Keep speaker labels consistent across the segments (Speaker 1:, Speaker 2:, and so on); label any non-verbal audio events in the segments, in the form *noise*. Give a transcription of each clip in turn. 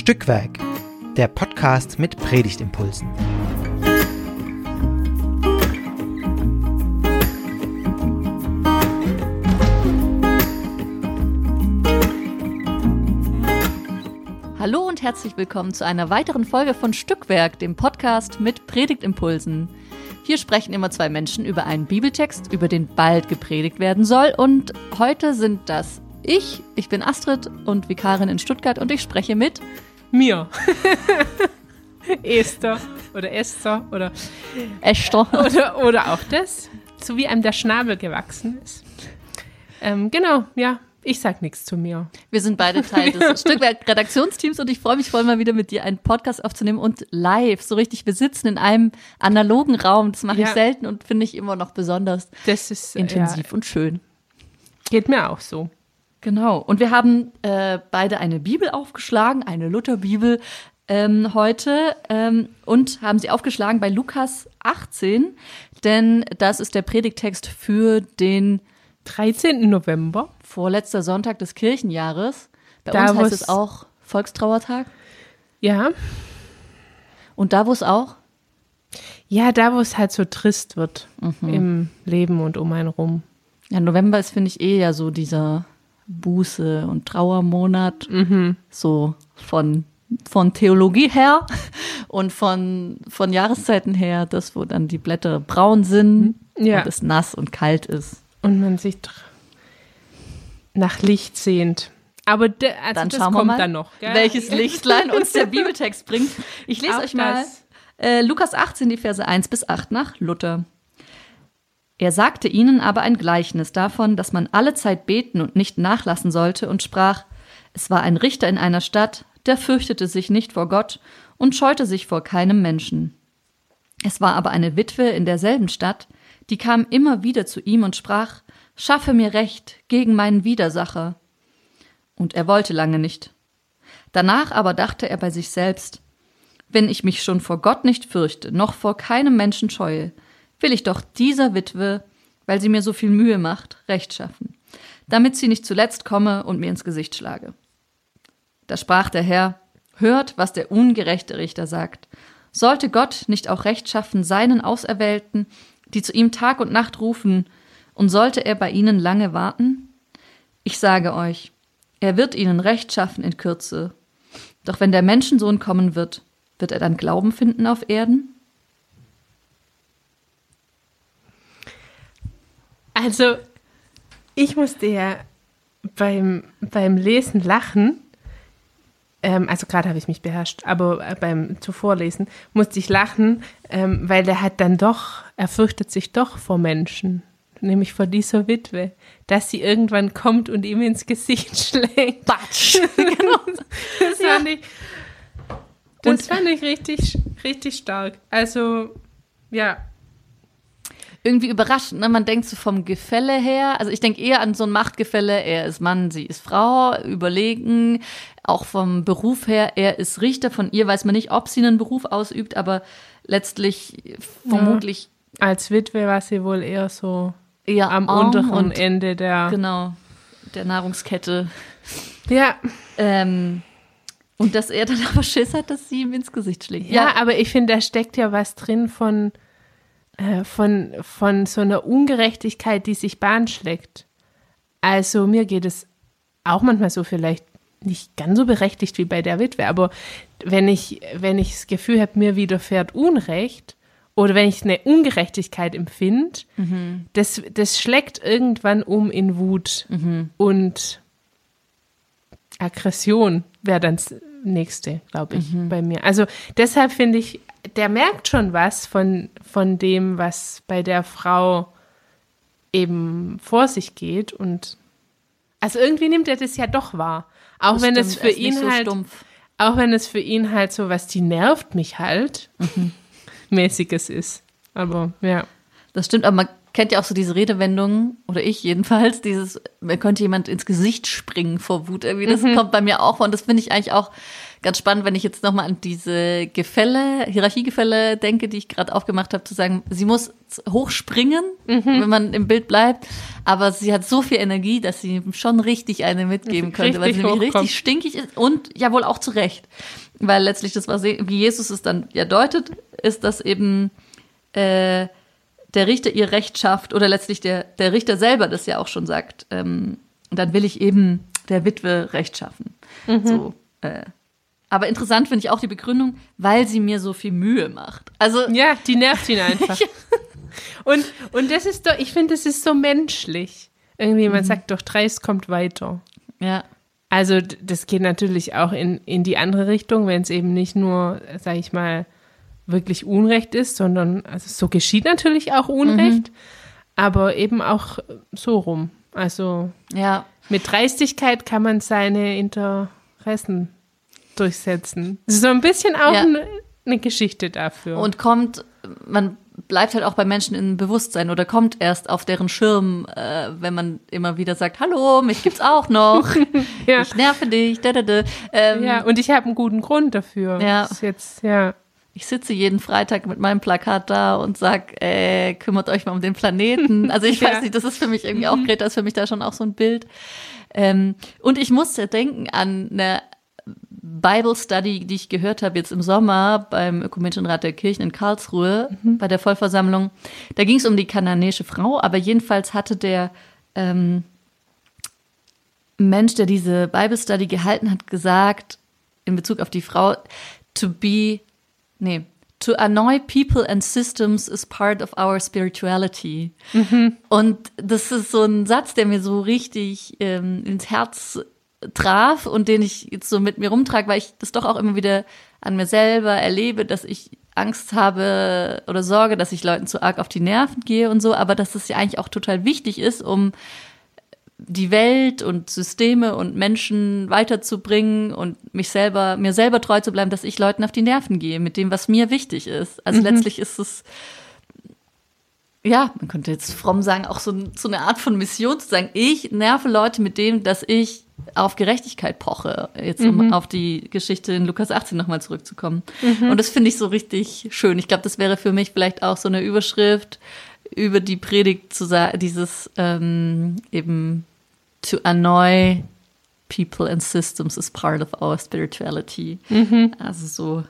Speaker 1: Stückwerk, der Podcast mit Predigtimpulsen.
Speaker 2: Hallo und herzlich willkommen zu einer weiteren Folge von Stückwerk, dem Podcast mit Predigtimpulsen. Hier sprechen immer zwei Menschen über einen Bibeltext, über den bald gepredigt werden soll. Und heute sind das ich, ich bin Astrid und Vikarin in Stuttgart und ich spreche mit
Speaker 3: mir. *laughs* Esther oder Esther oder
Speaker 2: Esther. *laughs*
Speaker 3: Oder, oder auch das, so wie einem der Schnabel gewachsen ist. Ähm, genau, ja, ich sag nichts zu mir.
Speaker 2: Wir sind beide Teil des *laughs* Stückwerk-Redaktionsteams und ich freue mich voll mal wieder mit dir einen Podcast aufzunehmen und live, so richtig, wir sitzen in einem analogen Raum, das mache
Speaker 3: Ja.
Speaker 2: ich selten und finde ich immer noch besonders
Speaker 3: Das ist äh,
Speaker 2: intensiv und schön.
Speaker 3: Ja, geht mir auch so.
Speaker 2: Genau. Und wir haben äh, beide eine Bibel aufgeschlagen, eine Lutherbibel ähm, heute ähm, und haben sie aufgeschlagen bei Lukas 18, denn das ist der Predigtext für den
Speaker 3: 13. November.
Speaker 2: vorletzter Sonntag des Kirchenjahres. Bei
Speaker 3: Da,
Speaker 2: uns heißt es auch Volkstrauertag.
Speaker 3: Ja,
Speaker 2: Und da, wo es auch
Speaker 3: ja, da wo es halt so trist wird im Leben und um einen rum.
Speaker 2: Ja, November ist, finde ich, eh ja so dieser Buße- und Trauermonat. So von, von Theologie her *laughs* und von, von Jahreszeiten her, das, wo dann die Blätter braun sind
Speaker 3: Ja.
Speaker 2: und es nass und kalt ist.
Speaker 3: Und man sich nach Licht sehnt. Aber de, also
Speaker 2: Dann
Speaker 3: das
Speaker 2: schauen wir
Speaker 3: kommt
Speaker 2: mal,
Speaker 3: dann noch. Gell?
Speaker 2: welches Lichtlein uns der *laughs* Bibeltext bringt. Ich lese
Speaker 3: Auch
Speaker 2: euch mal äh, Lukas 18, die Verse 1 bis 8 nach Luther. Er sagte ihnen aber ein Gleichnis davon, dass man alle Zeit beten und nicht nachlassen sollte und sprach, es war ein Richter in einer Stadt, der fürchtete sich nicht vor Gott und scheute sich vor keinem Menschen. Es war aber eine Witwe in derselben Stadt, die kam immer wieder zu ihm und sprach, Schaffe mir Recht gegen meinen Widersacher. Und er wollte lange nicht. Danach aber dachte er bei sich selbst, wenn ich mich schon vor Gott nicht fürchte, noch vor keinem Menschen scheue, will ich doch dieser Witwe, weil sie mir so viel Mühe macht, Recht schaffen, damit sie nicht zuletzt komme und mir ins Gesicht schlage. Da sprach der Herr, hört, was der ungerechte Richter sagt. Sollte Gott nicht auch Recht schaffen seinen Auserwählten, die zu ihm Tag und Nacht rufen, und sollte er bei ihnen lange warten? Ich sage euch, er wird ihnen Recht schaffen in Kürze. Doch wenn der Menschensohn kommen wird, wird er dann Glauben finden auf Erden?
Speaker 3: Also, ich musste ja beim, beim Lesen lachen. Ähm, also gerade habe ich mich beherrscht, aber äh, beim Zuvorlesen musste ich lachen, ähm, weil der hat dann doch, er fürchtet sich doch vor Menschen, nämlich vor dieser Witwe, dass sie irgendwann kommt und ihm ins Gesicht *laughs* schlägt.
Speaker 2: Batsch! *laughs* genau. *laughs*
Speaker 3: Das fand ich, das
Speaker 2: Und-
Speaker 3: fand ich richtig, richtig stark. Also, ja,
Speaker 2: Irgendwie überraschend, ne? Man denkt so vom Gefälle her, also ich denke eher an so ein Machtgefälle, er ist Mann, sie ist Frau, überlegen, auch vom Beruf her, er ist Richter, von ihr weiß man nicht, ob sie einen Beruf ausübt, aber letztlich vermutlich
Speaker 3: als Witwe war sie wohl eher so
Speaker 2: eher
Speaker 3: am unteren Ende der.
Speaker 2: genau der Nahrungskette.
Speaker 3: Ja,
Speaker 2: Ähm, und dass er dann aber Schiss hat, dass sie ihm ins Gesicht schlägt.
Speaker 3: Ja, aber ich finde, da steckt ja was drin von, äh, von, von so einer Ungerechtigkeit, die sich Bahn schlägt. Also mir geht es auch manchmal so vielleicht nicht ganz so berechtigt wie bei der Witwe, aber wenn ich, wenn ich das Gefühl habe, mir widerfährt Unrecht oder wenn ich eine Ungerechtigkeit empfinde, das, das schlägt irgendwann um in Wut und Aggression wäre dann nächste, glaube ich, bei mir. Also deshalb finde ich, der merkt schon was von, von dem, was bei der Frau eben vor sich geht und also irgendwie nimmt er das ja doch wahr. Auch
Speaker 2: Das
Speaker 3: wenn es
Speaker 2: stimmt,
Speaker 3: für
Speaker 2: ist nicht
Speaker 3: ihn
Speaker 2: so
Speaker 3: halt,
Speaker 2: stumpf.
Speaker 3: auch wenn es für ihn halt so was, die nervt mich halt, *laughs* mäßiges ist. Aber ja.
Speaker 2: Das stimmt, aber man kennt ja auch so diese Redewendungen, oder ich jedenfalls, dieses, mir könnte jemand ins Gesicht springen vor Wut. Irgendwie, das
Speaker 3: Mhm.
Speaker 2: kommt bei mir auch vor. Und das finde ich eigentlich auch ganz spannend, wenn ich jetzt nochmal an diese Gefälle, Hierarchiegefälle denke, die ich gerade aufgemacht habe, zu sagen, sie muss hochspringen,
Speaker 3: Mhm.
Speaker 2: wenn man im Bild bleibt, aber sie hat so viel Energie, dass sie schon richtig eine mitgeben könnte, weil sie nämlich
Speaker 3: hochkommt.
Speaker 2: richtig stinkig ist und ja wohl auch zu Recht. Weil letztlich das, was wie Jesus es dann ja deutet, ist, dass eben äh, der Richter ihr Recht schafft oder letztlich der, der Richter selber das ja auch schon sagt, ähm, dann will ich eben der Witwe Recht schaffen. So, äh, aber interessant finde ich auch die Begründung, weil sie mir so viel Mühe macht. Also
Speaker 3: Ja, die nervt ihn einfach. *laughs* Und, und das ist doch, ich finde, das ist so menschlich. Irgendwie, man sagt doch, Dreist kommt weiter.
Speaker 2: ja,
Speaker 3: Also das geht natürlich auch in, in die andere Richtung, wenn es eben nicht nur, sag ich mal, wirklich Unrecht ist, sondern also so geschieht natürlich auch Unrecht, aber eben auch so rum. Also
Speaker 2: ja,
Speaker 3: mit Dreistigkeit kann man seine Interessen durchsetzen. Das ist so ein bisschen auch
Speaker 2: Ja.
Speaker 3: eine, eine Geschichte dafür.
Speaker 2: und kommt, man bleibt halt auch bei Menschen im Bewusstsein oder kommt erst auf deren Schirm, äh, wenn man immer wieder sagt, hallo, mich gibt's auch noch, *laughs*
Speaker 3: ja.
Speaker 2: ich nerve dich, da, da, da. Ähm,
Speaker 3: ja, und ich habe einen guten Grund dafür.
Speaker 2: Ja.
Speaker 3: Das ist jetzt, ja.
Speaker 2: Ich sitze jeden Freitag mit meinem Plakat da und sag, äh, kümmert euch mal um den Planeten. *laughs* Also ich weiß
Speaker 3: Ja.
Speaker 2: nicht, das ist für mich irgendwie auch, Greta ist für mich da schon auch so ein Bild. Ähm, und ich musste denken an eine Bible Study, die ich gehört habe jetzt im Sommer beim Ökumenischen Rat der Kirchen in Karlsruhe bei der Vollversammlung. Da ging es um die kananäische Frau, aber jedenfalls hatte der ähm, Mensch, der diese Bible Study gehalten hat, gesagt, in Bezug auf die Frau, to be, nee, to annoy people and systems is part of our spirituality. Und das ist so ein Satz, der mir so richtig ähm, ins Herz traf und den ich jetzt so mit mir rumtrage, weil ich das doch auch immer wieder an mir selber erlebe, dass ich Angst habe oder Sorge, dass ich Leuten zu arg auf die Nerven gehe und so, aber dass das ja eigentlich auch total wichtig ist, um die Welt und Systeme und Menschen weiterzubringen und mich selber, mir selber treu zu bleiben, dass ich Leuten auf die Nerven gehe mit dem, was mir wichtig ist. Also letztlich ist es, ja, man könnte jetzt fromm sagen, auch so, so eine Art von Mission zu sagen, ich nerve Leute mit dem, dass ich auf Gerechtigkeit poche, jetzt um auf die Geschichte in Lukas 18 nochmal zurückzukommen. Und das finde ich so richtig schön. Ich glaube, das wäre für mich vielleicht auch so eine Überschrift über die Predigt zu sagen, dieses ähm, eben to annoy people and systems is part of our spirituality. Also so.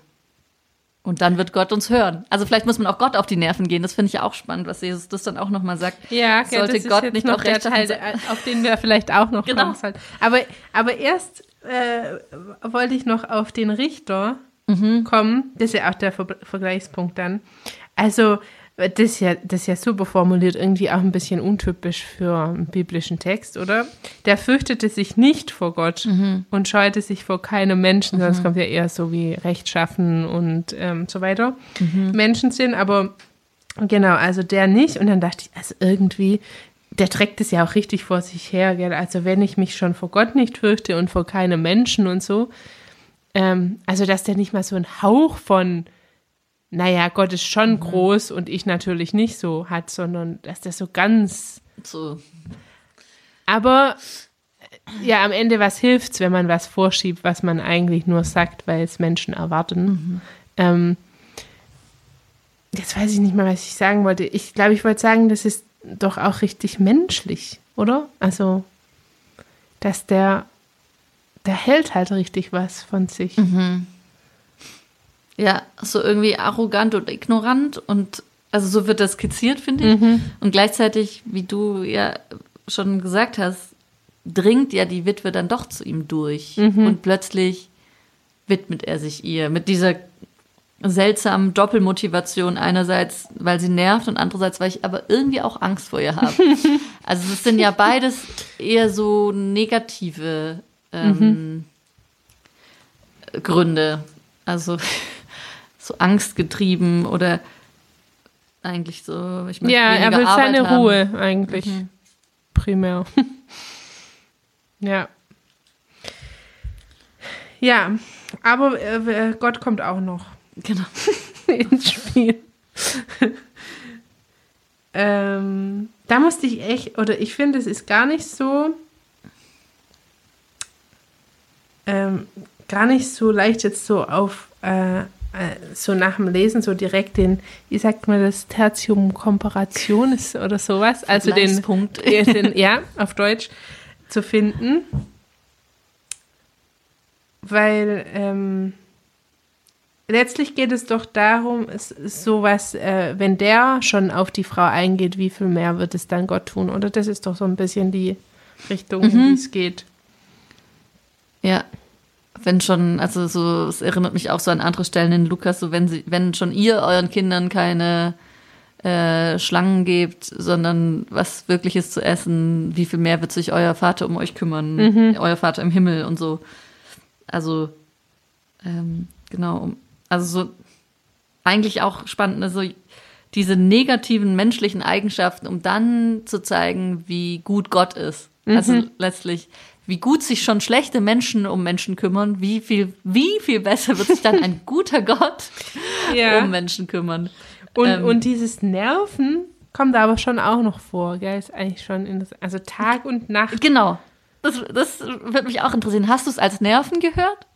Speaker 2: Und dann wird Gott uns hören. Also vielleicht muss man auch Gott auf die Nerven gehen. Das finde ich ja auch spannend, was Jesus das dann auch nochmal sagt.
Speaker 3: Ja, gell,
Speaker 2: Sollte Gott nicht
Speaker 3: noch der
Speaker 2: recht
Speaker 3: Teil, auf den wir vielleicht auch noch
Speaker 2: Genau.
Speaker 3: kommen sollten. Aber, aber erst äh, wollte ich noch auf den Richter
Speaker 2: Mhm.
Speaker 3: kommen. Das ist ja auch der Ver Vergleichspunkt dann. Also, das ist, ja, das ist ja super formuliert, irgendwie auch ein bisschen untypisch für einen biblischen Text, oder? Der fürchtete sich nicht vor Gott
Speaker 2: Mhm.
Speaker 3: und scheute sich vor keinem Menschen, sondern es kommt ja eher so wie Rechtschaffen und ähm, so weiter.
Speaker 2: Mhm.
Speaker 3: Menschen sind, aber Genau, also der nicht. Und dann dachte ich, also irgendwie, der trägt es ja auch richtig vor sich her. Gell? Also wenn ich mich schon vor Gott nicht fürchte und vor keinem Menschen und so, ähm, also dass der nicht mal so einen Hauch von, naja, Gott ist schon groß und ich natürlich nicht so hat, sondern dass der so ganz,
Speaker 2: So.
Speaker 3: aber ja, am Ende, was hilft's, wenn man was vorschiebt, was man eigentlich nur sagt, weil es Menschen erwarten. Ähm, jetzt weiß ich nicht mehr, was ich sagen wollte. Ich glaube, ich wollte sagen, das ist doch auch richtig menschlich, oder? Also, dass der, der hält halt richtig was von sich.
Speaker 2: Ja, so irgendwie arrogant und ignorant und also so wird das skizziert, finde ich. Und gleichzeitig, wie du ja schon gesagt hast, dringt ja die Witwe dann doch zu ihm durch. Und plötzlich widmet er sich ihr mit dieser seltsamen Doppelmotivation. Einerseits, weil sie nervt und andererseits, weil ich aber irgendwie auch Angst vor ihr habe. *laughs* also es sind ja beides eher so negative ähm, Gründe. Also so angstgetrieben oder eigentlich so, ich möchte
Speaker 3: Ja, er will
Speaker 2: Arbeit
Speaker 3: seine
Speaker 2: haben.
Speaker 3: Ruhe eigentlich. Primär. *laughs* ja. Ja, aber äh, Gott kommt auch noch
Speaker 2: Genau. *laughs*
Speaker 3: ins Spiel. ähm, da musste ich echt, oder ich finde, es ist gar nicht so, ähm, gar nicht so leicht jetzt so auf, äh, äh, so nach dem Lesen so direkt den, wie sagt man das, Tertium Comparationis oder sowas, also den, äh, *laughs* den, ja, auf Deutsch zu finden, weil ähm, letztlich geht es doch darum, es ist sowas, äh, wenn der schon auf die Frau eingeht, wie viel mehr wird es dann Gott tun? Oder das ist doch so ein bisschen die Richtung, in die es geht.
Speaker 2: Ja. Wenn schon, also so, es erinnert mich auch so an andere Stellen in Lukas, so wenn sie, wenn schon ihr euren Kindern keine äh, Schlangen gebt, sondern was wirkliches zu essen, wie viel mehr wird sich euer Vater um euch kümmern, euer Vater im Himmel und so. Also, ähm, genau, also so eigentlich auch spannend, also diese negativen menschlichen Eigenschaften, um dann zu zeigen, wie gut Gott ist. Also letztlich, wie gut sich schon schlechte Menschen um Menschen kümmern, wie viel, wie viel besser wird sich dann ein *laughs* guter Gott
Speaker 3: Ja.
Speaker 2: um Menschen kümmern.
Speaker 3: Und,
Speaker 2: Ähm,
Speaker 3: und dieses Nerven kommt aber schon auch noch vor, gell? Ist eigentlich schon in das, also Tag und Nacht.
Speaker 2: Genau. Das, das würde mich auch interessieren. Hast du es als Nerven gehört?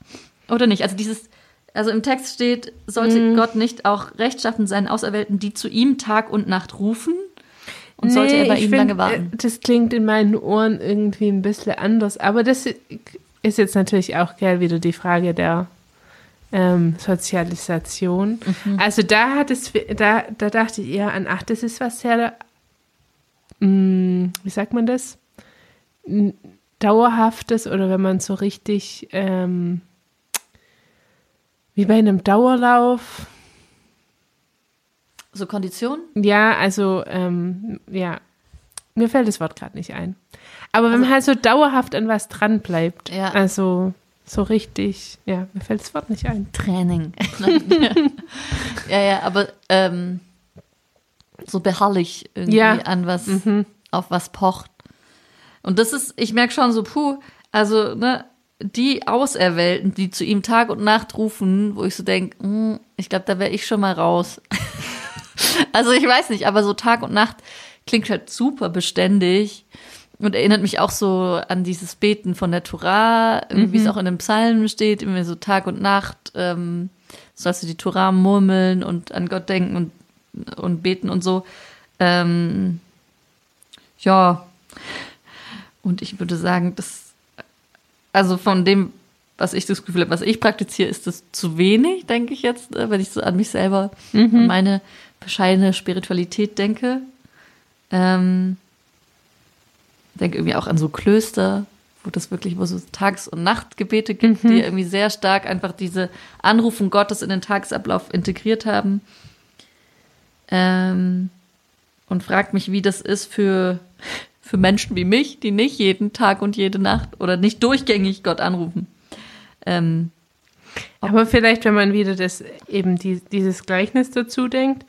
Speaker 2: Oder nicht? Also dieses, also im Text steht, sollte Gott nicht auch rechtschaffen sein Auserwählten, die zu ihm Tag und Nacht rufen? Und sollte er bei ihnen
Speaker 3: find,
Speaker 2: lange warten?
Speaker 3: äh, Das klingt in meinen Ohren irgendwie ein bisschen anders. Aber das ist jetzt natürlich auch gell, wieder die Frage der ähm, Sozialisation.
Speaker 2: Mhm.
Speaker 3: Also da hat es, da, da dachte ich eher an, ach, das ist was sehr, mh, wie sagt man das? Dauerhaftes oder wenn man so richtig, ähm, wie bei einem Dauerlauf,
Speaker 2: So Konditionen?
Speaker 3: ja, also, ähm, ja, mir fällt das Wort gerade nicht ein. Aber wenn man halt so dauerhaft an was dran bleibt,
Speaker 2: Ja.
Speaker 3: also so richtig, ja, mir fällt das Wort nicht ein.
Speaker 2: Training. *laughs* *laughs* ja, ja, aber ähm, so beharrlich irgendwie
Speaker 3: Ja.
Speaker 2: an was, auf was pocht. Und das ist, ich merke schon so, puh, also, ne, die Auserwählten, die zu ihm Tag und Nacht rufen, wo ich so denke, ich glaube, da wäre ich schon mal raus. *laughs* also ich weiß nicht, aber so Tag und Nacht klingt halt super beständig und erinnert mich auch so an dieses Beten von der Torah, irgendwie, wie es auch in den Psalmen steht, immer so Tag und Nacht, ähm, sollst du die Torah murmeln und an Gott denken und, und beten und so. Ähm, ja, und ich würde sagen, das, also von dem, was ich das Gefühl habe, was ich praktiziere, ist das zu wenig, denke ich jetzt, äh, wenn ich so an mich selber und meine bescheidene Spiritualität denke. Ähm, denke irgendwie auch an so Klöster, wo das wirklich, wo es so Tages- und Nachtgebete gibt, die irgendwie sehr stark einfach diese Anrufung Gottes in den Tagesablauf integriert haben. Ähm, und fragt mich, wie das ist für, für Menschen wie mich, die nicht jeden Tag und jede Nacht oder nicht durchgängig Gott anrufen. Ähm,
Speaker 3: Aber vielleicht, wenn man wieder das eben die, dieses Gleichnis dazu denkt,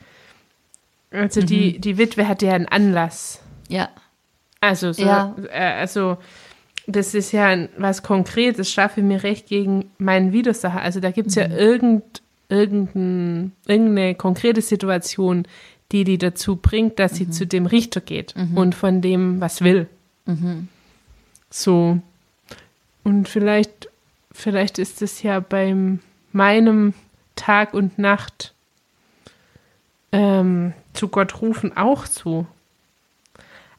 Speaker 3: also die, die Witwe hatte ja einen Anlass.
Speaker 2: ja,
Speaker 3: Also, so,
Speaker 2: Ja.
Speaker 3: äh, also das ist ja ein, was Konkretes, schaffe mir Recht gegen meinen Widersacher. Also da gibt es ja irgend, irgendein, irgendeine konkrete Situation, die die dazu bringt, dass sie zu dem Richter geht und von dem was will. So. Und vielleicht, vielleicht ist es ja beim meinem Tag und Nacht ähm, zu Gott rufen auch so.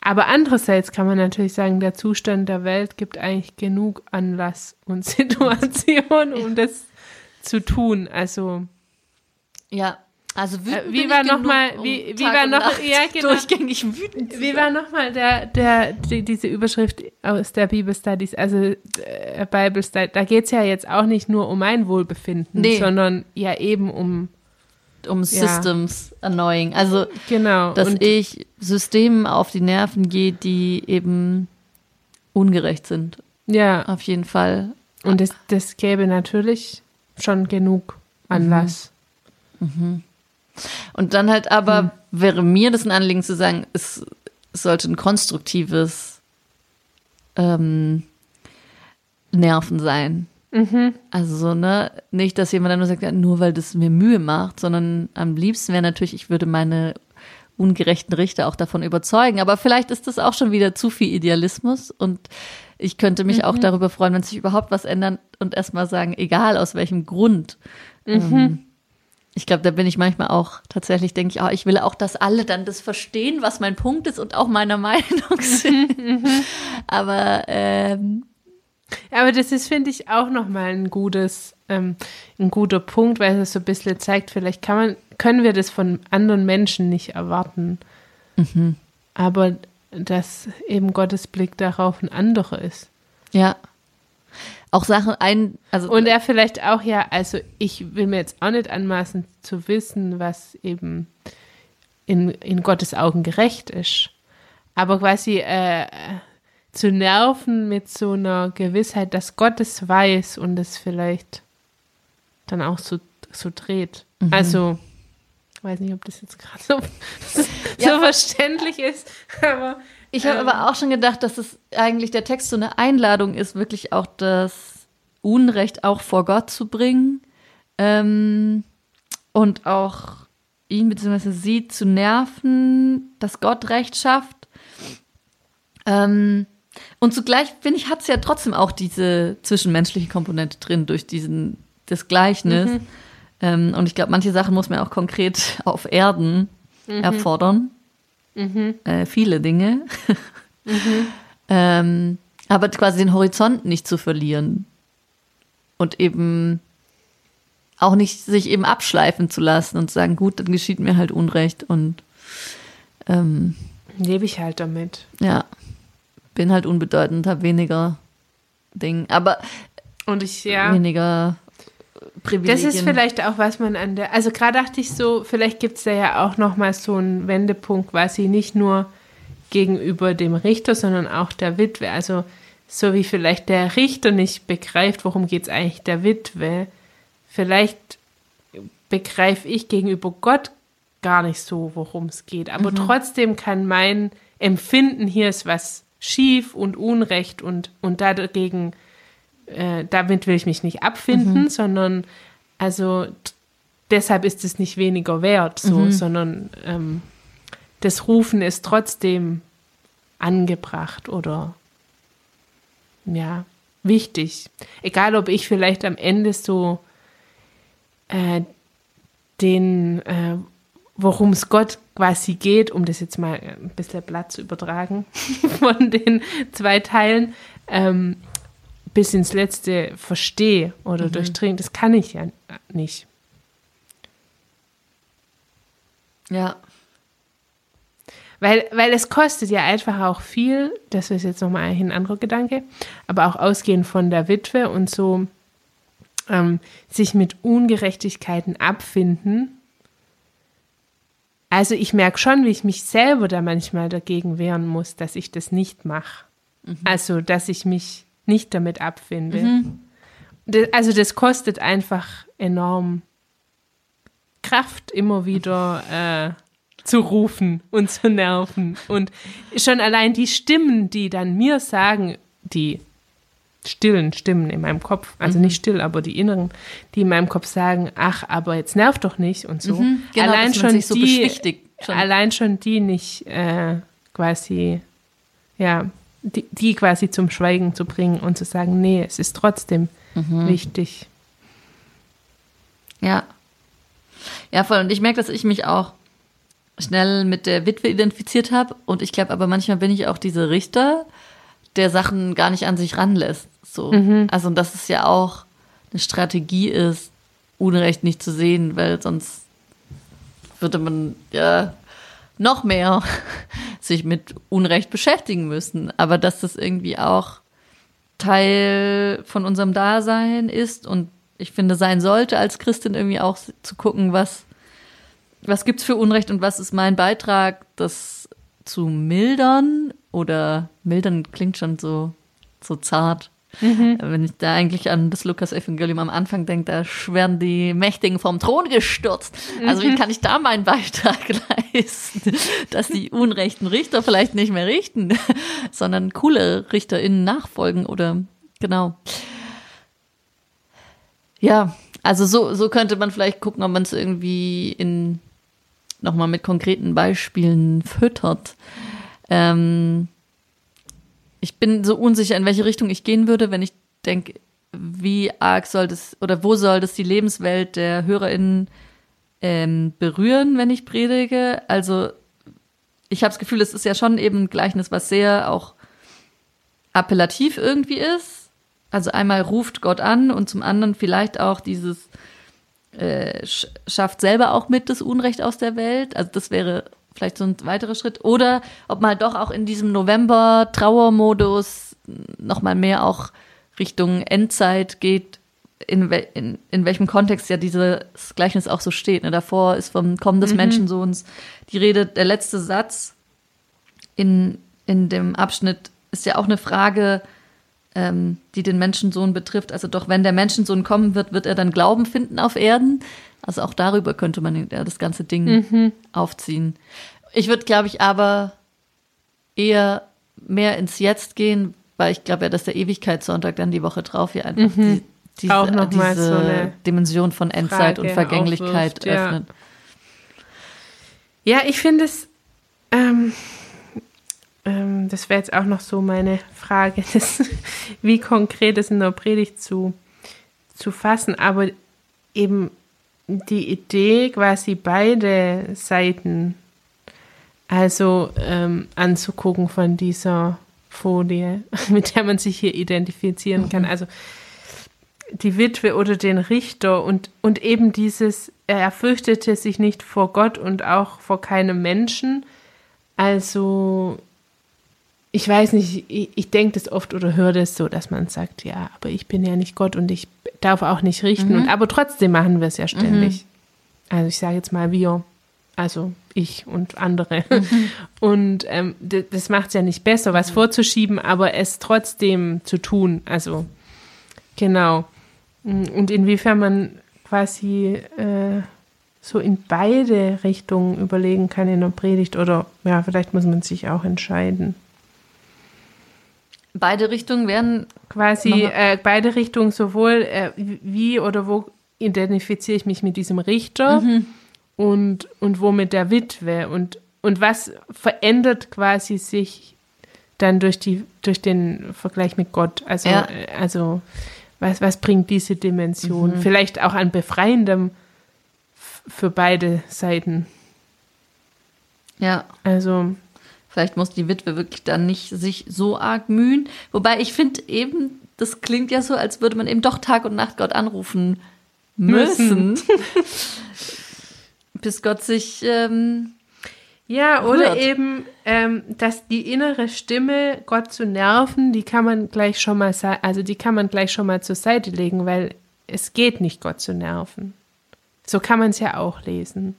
Speaker 3: Aber andererseits kann man natürlich sagen, der Zustand der Welt gibt eigentlich genug Anlass und *laughs* Situation, um das zu tun. Also
Speaker 2: ja. Also wütend
Speaker 3: Äh, wie war noch mal- wie- wie war noch- ja, *laughs* genau.
Speaker 2: durchgängig wütend zu
Speaker 3: Wie war nochmal der, der, die, diese Überschrift aus der Bibel Studies, also äh, Bible Studies, da geht es ja jetzt auch nicht nur um mein Wohlbefinden,
Speaker 2: Nee.
Speaker 3: sondern ja eben um,
Speaker 2: um Systems annoying. Also,
Speaker 3: genau.
Speaker 2: dass
Speaker 3: und,
Speaker 2: ich Systemen auf die Nerven gehe, die eben ungerecht sind.
Speaker 3: ja,
Speaker 2: Auf jeden Fall.
Speaker 3: und das, das gäbe natürlich schon genug Anlass.
Speaker 2: Und dann halt aber
Speaker 3: Hm.
Speaker 2: wäre mir das ein Anliegen zu sagen, es, es sollte ein konstruktives ähm, Nerven sein.
Speaker 3: Mhm.
Speaker 2: Also so, ne, nicht, dass jemand dann nur sagt, ja, nur weil das mir Mühe macht, sondern am liebsten wäre natürlich, ich würde meine ungerechten Richter auch davon überzeugen. Aber vielleicht ist das auch schon wieder zu viel Idealismus und ich könnte mich mhm. auch darüber freuen, wenn sich überhaupt was ändert und erstmal sagen, egal aus welchem Grund. Mhm. Ähm, ich glaube, da bin ich manchmal auch tatsächlich, denke ich, oh, ich will auch, dass alle dann das verstehen, was mein Punkt ist und auch meiner *laughs* Meinung sind. Mhm. Aber ähm,
Speaker 3: aber das ist, finde ich, auch nochmal ein gutes, ähm, ein guter Punkt, weil es so ein bisschen zeigt, vielleicht kann man, können wir das von anderen Menschen nicht erwarten. Mhm. Aber dass eben Gottes Blick darauf ein anderer ist.
Speaker 2: Ja. Auch Sachen ein, also.
Speaker 3: Und er vielleicht auch, ja, also ich will mir jetzt auch nicht anmaßen zu wissen, was eben in, in Gottes Augen gerecht ist. Aber quasi äh, zu nerven mit so einer Gewissheit, dass Gott es weiß und es vielleicht dann auch so, so dreht. Mhm. Also, ich weiß nicht, ob das jetzt gerade so, *laughs* ja, so verständlich ist, *laughs* aber.
Speaker 2: Ich habe ähm, aber auch schon gedacht, dass es eigentlich der Text so eine Einladung ist, wirklich auch das Unrecht auch vor Gott zu bringen ähm, und auch ihn bzw. sie zu nerven, dass Gott Recht schafft. Ähm, und zugleich, finde ich, hat es ja trotzdem auch diese zwischenmenschliche Komponente drin durch diesen, das Gleichnis. Mhm. Ähm, und ich glaube, manche Sachen muss man auch konkret *laughs* auf Erden mhm. erfordern. Mhm. Äh, viele Dinge. *laughs* Mhm. ähm, aber quasi den Horizont nicht zu verlieren. Und eben auch nicht sich eben abschleifen zu lassen und zu sagen, gut, dann geschieht mir halt Unrecht und ähm,
Speaker 3: lebe ich halt damit.
Speaker 2: Ja bin halt unbedeutend, habe weniger Ding, aber
Speaker 3: und ich ja
Speaker 2: weniger Privilegien.
Speaker 3: Das ist vielleicht auch was man an der, also gerade dachte ich so, vielleicht gibt es da ja auch noch mal so einen Wendepunkt, quasi nicht nur gegenüber dem Richter, sondern auch der Witwe. Also so wie vielleicht der Richter nicht begreift, worum geht es eigentlich der Witwe, vielleicht begreife ich gegenüber Gott gar nicht so, worum es geht. Aber mhm. trotzdem kann mein Empfinden hier ist was schief und Unrecht und, und dagegen, äh, damit will ich mich nicht abfinden, mhm. sondern also deshalb ist es nicht weniger wert, so, mhm. sondern ähm, das Rufen ist trotzdem angebracht oder ja, wichtig. Egal, ob ich vielleicht am Ende so äh, den, äh, worum es Gott quasi geht, um das jetzt mal ein bisschen Blatt zu übertragen *laughs* von den zwei Teilen, ähm, bis ins Letzte verstehe oder mhm. durchdringen. Das kann ich ja nicht.
Speaker 2: Ja.
Speaker 3: Weil, weil es kostet ja einfach auch viel, das ist jetzt nochmal ein anderer Gedanke, aber auch ausgehend von der Witwe und so ähm, sich mit Ungerechtigkeiten abfinden also ich merke schon, wie ich mich selber da manchmal dagegen wehren muss, dass ich das nicht mache. Mhm. Also, dass ich mich nicht damit abfinde. Mhm. Also das kostet einfach enorm Kraft, immer wieder äh, zu rufen und zu nerven. Und schon allein die Stimmen, die dann mir sagen, die stillen Stimmen in meinem Kopf, also mhm. nicht still, aber die inneren, die in meinem Kopf sagen, ach, aber jetzt nervt doch nicht und so. Mhm,
Speaker 2: genau, allein schon so die,
Speaker 3: schon. allein schon die nicht äh, quasi, ja, die, die, quasi zum Schweigen zu bringen und zu sagen, nee, es ist trotzdem mhm. wichtig.
Speaker 2: Ja. Ja, voll. Und ich merke, dass ich mich auch schnell mit der Witwe identifiziert habe. Und ich glaube aber manchmal bin ich auch dieser Richter, der Sachen gar nicht an sich ranlässt. So. Mhm. Also, dass es ja auch eine Strategie ist, Unrecht nicht zu sehen, weil sonst würde man ja noch mehr *laughs* sich mit Unrecht beschäftigen müssen. Aber dass das irgendwie auch Teil von unserem Dasein ist und ich finde, sein sollte als Christin irgendwie auch zu gucken, was, was gibt's für Unrecht und was ist mein Beitrag, das zu mildern oder mildern klingt schon so, so zart. Mhm. Wenn ich da eigentlich an das Lukas-Evangelium am Anfang denke, da werden die Mächtigen vom Thron gestürzt. Also wie mhm. kann ich da meinen Beitrag *laughs* leisten, dass die unrechten Richter vielleicht nicht mehr richten, *laughs* sondern coole RichterInnen nachfolgen oder genau. Ja, also so, so könnte man vielleicht gucken, ob man es irgendwie in nochmal mit konkreten Beispielen füttert. Ähm, ich bin so unsicher, in welche Richtung ich gehen würde, wenn ich denke, wie arg soll das oder wo soll das die Lebenswelt der HörerInnen ähm, berühren, wenn ich predige. Also ich habe das Gefühl, es ist ja schon eben ein Gleichnis, was sehr auch appellativ irgendwie ist. Also einmal ruft Gott an und zum anderen vielleicht auch dieses äh, schafft selber auch mit das Unrecht aus der Welt. Also das wäre vielleicht so ein weiterer Schritt. Oder ob man doch auch in diesem November-Trauermodus nochmal mehr auch Richtung Endzeit geht, in, wel in, in welchem Kontext ja dieses Gleichnis auch so steht. Ne? Davor ist vom Kommen des mhm. Menschensohns die Rede, der letzte Satz in, in dem Abschnitt ist ja auch eine Frage, ähm, die den Menschensohn betrifft. Also doch, wenn der Menschensohn kommen wird, wird er dann Glauben finden auf Erden. Also auch darüber könnte man ja das ganze Ding mhm. aufziehen. Ich würde, glaube ich, aber eher mehr ins Jetzt gehen, weil ich glaube ja, dass der Ewigkeitssonntag dann die Woche drauf hier einfach mhm. die, diese,
Speaker 3: auch noch diese so eine
Speaker 2: Dimension von Endzeit Frage und Vergänglichkeit aufwirft, öffnet.
Speaker 3: Ja, ja ich finde es, ähm, ähm, das wäre jetzt auch noch so meine Frage, *laughs* das, wie konkret es in der Predigt zu, zu fassen, aber eben die Idee, quasi beide Seiten also ähm, anzugucken von dieser Folie, *laughs* mit der man sich hier identifizieren kann. Mhm. Also die Witwe oder den Richter und, und eben dieses, er fürchtete sich nicht vor Gott und auch vor keinem Menschen. Also, ich weiß nicht, ich, ich denke das oft oder höre das so, dass man sagt, ja, aber ich bin ja nicht Gott und ich darf auch nicht richten. Mhm. Und, aber trotzdem machen wir es ja ständig. Mhm. Also ich sage jetzt mal wir, also ich und andere. *laughs* Mhm. Und ähm, das macht es ja nicht besser, was vorzuschieben, aber es trotzdem zu tun. Also genau. Und inwiefern man quasi äh, so in beide Richtungen überlegen kann in der Predigt oder ja, vielleicht muss man sich auch entscheiden.
Speaker 2: Beide Richtungen werden
Speaker 3: quasi äh, beide Richtungen sowohl äh, wie oder wo identifiziere ich mich mit diesem Richter mhm. und, und wo mit der Witwe und, und was verändert quasi sich dann durch die durch den Vergleich mit Gott also ja. Äh, also was, was bringt diese Dimension? Mhm. Vielleicht auch an befreiendem für beide Seiten.
Speaker 2: Ja.
Speaker 3: Also.
Speaker 2: Vielleicht muss die Witwe wirklich dann nicht sich so arg mühen. Wobei ich finde eben, das klingt ja so, als würde man eben doch Tag und Nacht Gott anrufen müssen. müssen. *laughs* bis Gott sich ähm,
Speaker 3: ja, oder Hört. eben, ähm, dass die innere Stimme, Gott zu nerven, die kann man gleich schon mal, also die kann man gleich schon mal zur Seite legen, weil es geht nicht, Gott zu nerven. So kann man es ja auch lesen.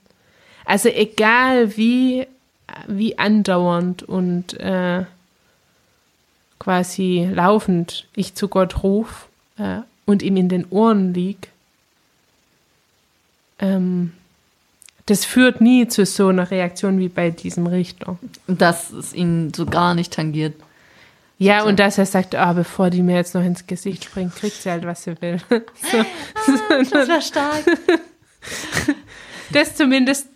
Speaker 3: Also egal wie, wie andauernd und äh, quasi laufend ich zu Gott rufe äh, und ihm in den Ohren lieg, ähm, das führt nie zu so einer Reaktion wie bei diesem Richter.
Speaker 2: Dass es ihn so gar nicht tangiert.
Speaker 3: Ja, und dass er sagt, ah, bevor die mir jetzt noch ins Gesicht springt, kriegt sie halt, was sie will. *laughs* so. *laughs*
Speaker 2: Das war stark. *laughs*
Speaker 3: Das zumindest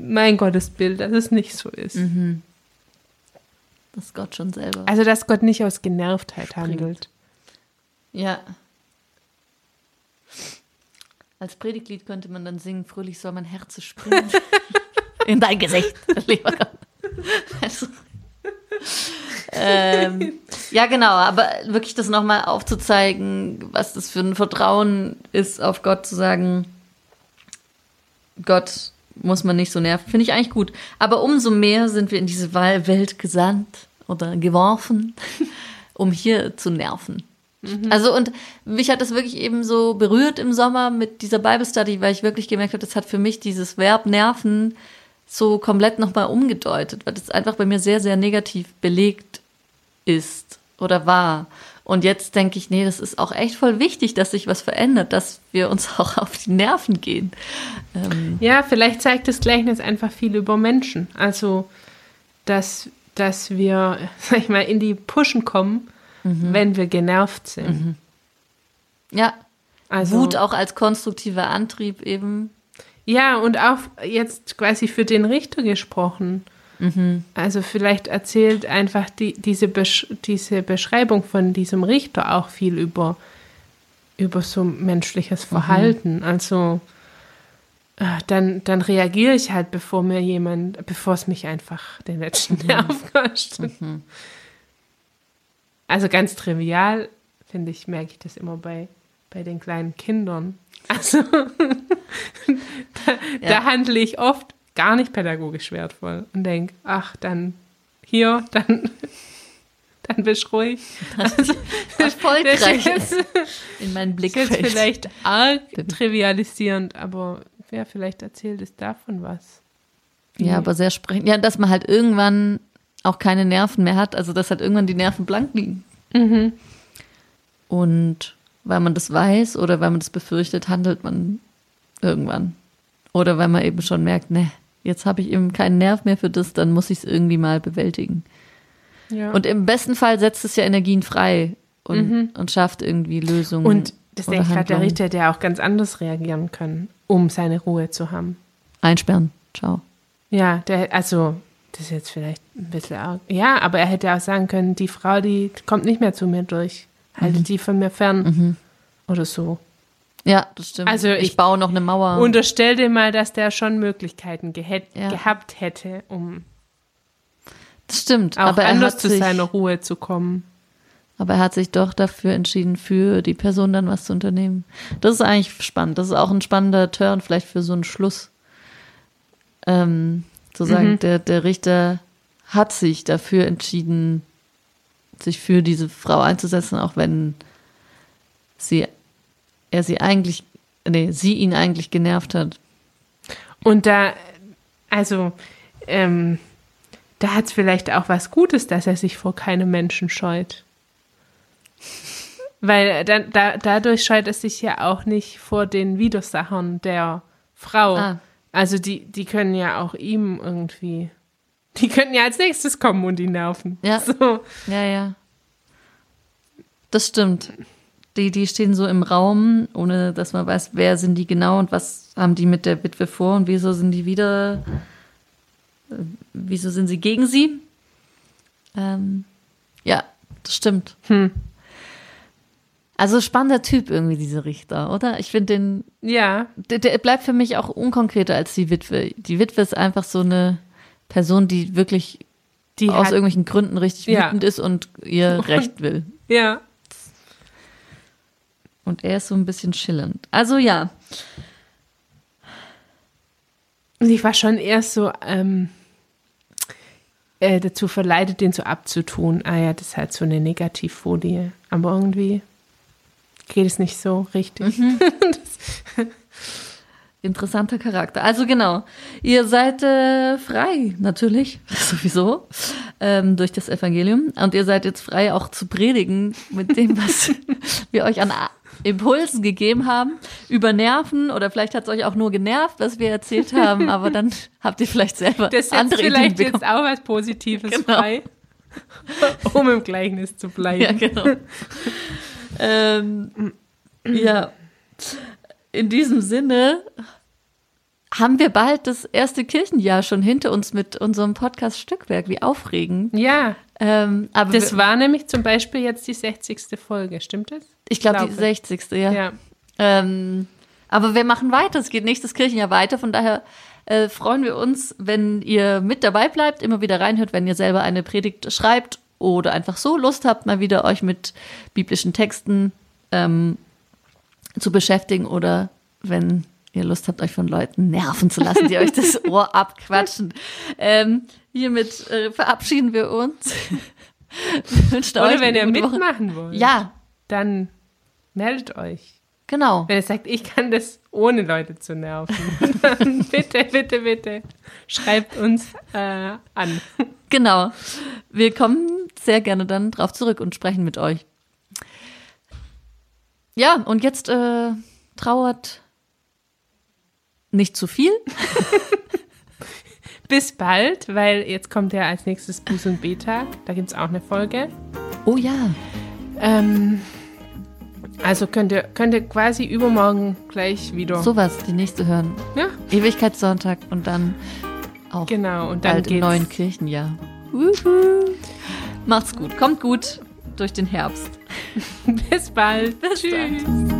Speaker 3: mein Gottesbild, dass es nicht so ist.
Speaker 2: Mhm. Dass Gott schon selber.
Speaker 3: Also, dass Gott nicht aus Genervtheit handelt.
Speaker 2: Ja. Als Predigtlied könnte man dann singen, fröhlich soll mein Herz springen. *laughs* In dein Gesicht, lieber Gott. Also, ähm, ja, genau, aber wirklich das nochmal aufzuzeigen, was das für ein Vertrauen ist, auf Gott zu sagen, Gott muss man nicht so nerven, finde ich eigentlich gut. Aber umso mehr sind wir in diese Welt gesandt oder geworfen, *laughs* um hier zu nerven. Mhm. Also und mich hat das wirklich eben so berührt im Sommer mit dieser Bible Study, weil ich wirklich gemerkt habe, das hat für mich dieses Verb nerven so komplett nochmal umgedeutet, weil das einfach bei mir sehr, sehr negativ belegt ist oder war. Und jetzt denke ich, nee, das ist auch echt voll wichtig, dass sich was verändert, dass wir uns *laughs* auch auf die Nerven gehen.
Speaker 3: Ähm ja, vielleicht zeigt das Gleichnis einfach viel über Menschen. Also, dass, dass wir, *laughs* sag ich mal, in die Pushen kommen mhm. wenn wir genervt sind. Mhm.
Speaker 2: Ja. Also, Wut auch als konstruktiver Antrieb eben.
Speaker 3: Ja, und auch jetzt quasi für den Richter gesprochen. Also vielleicht erzählt einfach die, diese, Besch diese Beschreibung von diesem Richter auch viel über, über so menschliches Verhalten. Also äh, dann, dann reagiere ich halt, bevor mir jemand, bevor es mich einfach den letzten Nerv kostet. Also ganz trivial, finde ich, merke ich das immer bei, bei den kleinen Kindern. Also *laughs* da, da handle ich oft gar nicht pädagogisch wertvoll und denke, ach, dann hier, *laughs* dann, dann bist du ruhig. Also,
Speaker 2: Erfolgreich
Speaker 3: das ist *laughs*
Speaker 2: in meinen Blickfeld.
Speaker 3: vielleicht arg *laughs* trivialisierend, aber wer vielleicht erzählt es davon was.
Speaker 2: Ja, aber sehr sprechend. Ja, dass man halt irgendwann auch keine Nerven mehr hat, also dass halt irgendwann die Nerven blank liegen. Und weil man das weiß oder weil man das befürchtet, handelt man irgendwann. Oder weil man eben schon merkt, ne, jetzt habe ich eben keinen Nerv mehr für das, dann muss ich es irgendwie mal bewältigen.
Speaker 3: Ja.
Speaker 2: Und im besten Fall setzt es ja Energien frei und, und schafft irgendwie Lösungen.
Speaker 3: Und das denke ich gerade, der. Richter hätte ja auch ganz anders reagieren können, um seine Ruhe zu haben.
Speaker 2: Einsperren. Ciao.
Speaker 3: Ja, der, also, das ist jetzt vielleicht ein bisschen arg. Ja, aber er hätte auch sagen können, die Frau, die kommt nicht mehr zu mir durch. Halte die von mir fern. Oder so.
Speaker 2: Ja, das stimmt.
Speaker 3: Also
Speaker 2: ich,
Speaker 3: ich-
Speaker 2: baue noch eine Mauer.
Speaker 3: Unterstell dir mal, dass der schon Möglichkeiten
Speaker 2: Ja.
Speaker 3: gehabt hätte, um
Speaker 2: das stimmt.
Speaker 3: auch
Speaker 2: aber er
Speaker 3: anders
Speaker 2: hat
Speaker 3: zu
Speaker 2: sich,
Speaker 3: seiner Ruhe zu kommen.
Speaker 2: Aber er hat sich doch dafür entschieden, für die Person dann was zu unternehmen. Das ist eigentlich spannend. Das ist auch ein spannender Turn vielleicht für so einen Schluss. Ähm, zu sagen, der, der Richter hat sich dafür entschieden, sich für diese Frau einzusetzen, auch wenn sie, er sie eigentlich, nee, sie ihn eigentlich genervt hat.
Speaker 3: Und da, also, ähm, da hat es vielleicht auch was Gutes, dass er sich vor keinem Menschen scheut. Weil dann, da, dadurch scheut er sich ja auch nicht vor den Widersachern der Frau.
Speaker 2: Ah.
Speaker 3: Also die, die können ja auch ihm irgendwie, die könnten ja als nächstes kommen und ihn nerven.
Speaker 2: Ja.
Speaker 3: So.
Speaker 2: Ja, ja. Das stimmt. Die, die stehen so im Raum, ohne dass man weiß, wer sind die genau und was haben die mit der Witwe vor und wieso sind die wieder, äh, wieso sind sie gegen sie? Ähm, ja, das stimmt.
Speaker 3: Hm.
Speaker 2: Also spannender Typ irgendwie, diese Richter, oder? Ich finde den,
Speaker 3: Ja,
Speaker 2: der, der bleibt für mich auch unkonkreter als die Witwe. Die Witwe ist einfach so eine Person, die wirklich
Speaker 3: die
Speaker 2: aus
Speaker 3: hat,
Speaker 2: irgendwelchen Gründen richtig
Speaker 3: Ja.
Speaker 2: wütend ist und ihr *laughs* Recht will.
Speaker 3: ja,
Speaker 2: Und er ist so ein bisschen schillernd. Also ja,
Speaker 3: Und ich war schon erst so ähm, äh, dazu verleitet, den so abzutun. Ah ja, das ist halt so eine Negativfolie. Aber irgendwie geht es nicht so richtig. *laughs*
Speaker 2: interessanter Charakter. Also genau, ihr seid äh, frei, natürlich, *laughs* sowieso, ähm, durch das Evangelium. Und ihr seid jetzt frei auch zu predigen mit dem, was *laughs* wir euch an Impulsen gegeben haben, über Nerven oder vielleicht hat es euch auch nur genervt, was wir erzählt haben, aber dann *laughs* habt ihr vielleicht selber
Speaker 3: Das
Speaker 2: andere
Speaker 3: vielleicht
Speaker 2: Ideen
Speaker 3: jetzt auch was Positives
Speaker 2: Genau.
Speaker 3: frei, *laughs* um im Gleichnis zu bleiben.
Speaker 2: Ja, genau. *laughs* ähm, ja, in diesem Sinne haben wir bald das erste Kirchenjahr schon hinter uns mit unserem Podcast Stückwerk. Wie aufregend.
Speaker 3: Ja,
Speaker 2: Ähm, aber
Speaker 3: das war nämlich zum Beispiel jetzt die 60. Folge, stimmt das?
Speaker 2: ich glaube, die
Speaker 3: glaube.
Speaker 2: 60. Ja.
Speaker 3: Ja.
Speaker 2: Ähm, aber wir machen weiter. Es geht nächstes Kirchenjahr weiter. Von daher äh, freuen wir uns, wenn ihr mit dabei bleibt, immer wieder reinhört, wenn ihr selber eine Predigt schreibt oder einfach so Lust habt, mal wieder euch mit biblischen Texten ähm, zu beschäftigen oder wenn ihr Lust habt, euch von Leuten nerven zu lassen, die euch das Ohr *laughs* abquatschen. Ähm, hiermit äh, verabschieden wir uns. *laughs* Wir
Speaker 3: Oder wenn ihr
Speaker 2: gute Woche.
Speaker 3: mitmachen wollt,
Speaker 2: Ja,
Speaker 3: dann meldet euch.
Speaker 2: genau.
Speaker 3: Wenn ihr sagt, ich kann das ohne Leute zu nerven, *laughs* dann bitte, bitte, bitte schreibt uns äh, an.
Speaker 2: Genau. Wir kommen sehr gerne dann drauf zurück und sprechen mit euch. Ja, und jetzt äh, trauert nicht zu viel. *laughs*
Speaker 3: Bis bald, weil jetzt kommt ja als nächstes Buß- und B-Tag. Da gibt es auch eine Folge.
Speaker 2: Oh ja.
Speaker 3: Ähm, Also könnt ihr, könnt ihr quasi übermorgen gleich wieder.
Speaker 2: Sowas, die nächste hören.
Speaker 3: Ja.
Speaker 2: Ewigkeitssonntag und dann auch
Speaker 3: Genau, und dann
Speaker 2: bald im neuen Kirchenjahr. Wuhu. Macht's gut, kommt gut durch den Herbst. *laughs*
Speaker 3: Bis bald.
Speaker 2: Bis
Speaker 3: Tschüss.
Speaker 2: dann.